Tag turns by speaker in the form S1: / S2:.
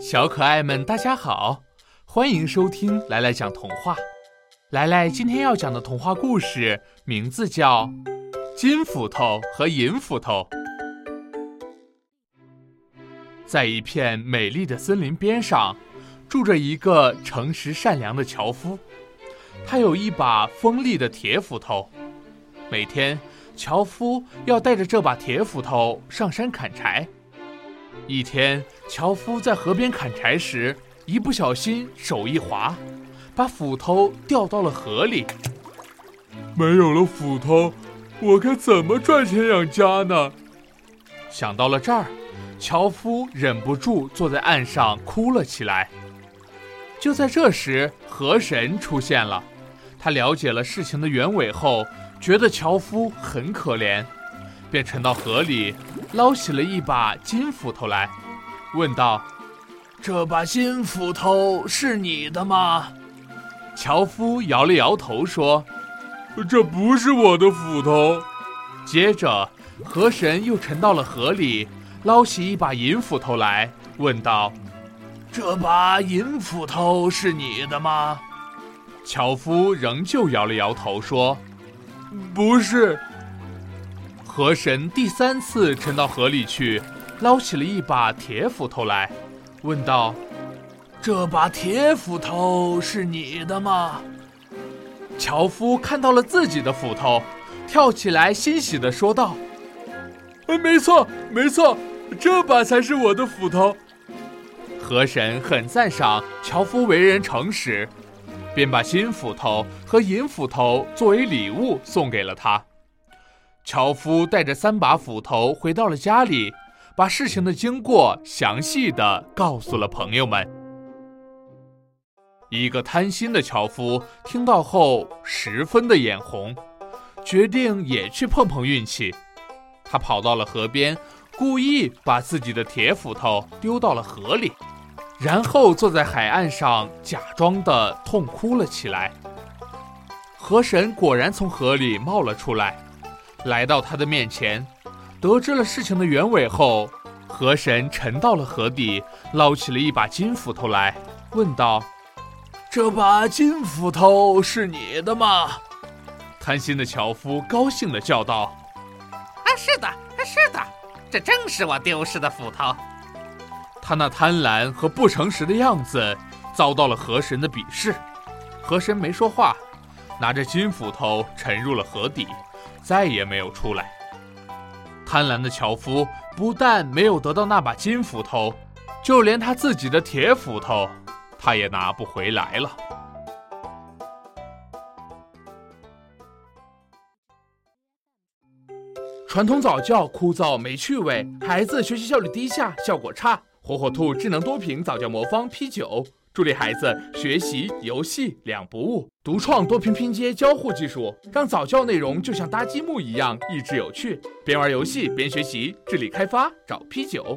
S1: 小可爱们，大家好，欢迎收听来来讲童话。来来今天要讲的童话故事名字叫《金斧头和银斧头》。在一片美丽的森林边上，住着一个诚实善良的樵夫，他有一把锋利的铁斧头。每天，樵夫要带着这把铁斧头上山砍柴。一天，樵夫在河边砍柴时，一不小心手一滑，把斧头掉到了河里。
S2: 没有了斧头，我该怎么赚钱养家呢？
S1: 想到了这儿，樵夫忍不住坐在岸上哭了起来。就在这时，河神出现了。他了解了事情的原委后。觉得樵夫很可怜，便沉到河里，捞起了一把金斧头来，问道：“
S3: 这把金斧头是你的吗？”
S1: 樵夫摇了摇头说：“
S2: 这不是我的斧头。”
S1: 接着，河神又沉到了河里，捞起一把银斧头来，问道：“
S3: 这把银斧头是你的吗？”
S1: 樵夫仍旧摇了摇头说。
S2: 不是，
S1: 河神第三次沉到河里去，捞起了一把铁斧头来，问道：“
S3: 这把铁斧头是你的吗？”
S1: 樵夫看到了自己的斧头，跳起来欣喜地说道：“
S2: 呃，没错，没错，这把才是我的斧头。”
S1: 河神很赞赏樵夫为人诚实。便把金斧头和银斧头作为礼物送给了他。樵夫带着三把斧头回到了家里，把事情的经过详细的告诉了朋友们。一个贪心的樵夫听到后十分的眼红，决定也去碰碰运气。他跑到了河边，故意把自己的铁斧头丢到了河里。然后坐在海岸上，假装的痛哭了起来。河神果然从河里冒了出来，来到他的面前，得知了事情的原委后，河神沉到了河底，捞起了一把金斧头来，问道：“
S3: 这把金斧头是你的吗？”
S1: 贪心的樵夫高兴地叫道：“
S4: 啊，是的，啊是的，这正是我丢失的斧头。”
S1: 他那贪婪和不诚实的样子，遭到了河神的鄙视。河神没说话，拿着金斧头沉入了河底，再也没有出来。贪婪的樵夫不但没有得到那把金斧头，就连他自己的铁斧头，他也拿不回来了。传统早教枯燥没趣味，孩子学习效率低下，效果差。火火兔智能多屏早教魔方 P 九，助力孩子学习游戏两不误。独创多屏拼接交互技术，让早教内容就像搭积木一样益智有趣。边玩游戏边学习，智力开发找 P 九。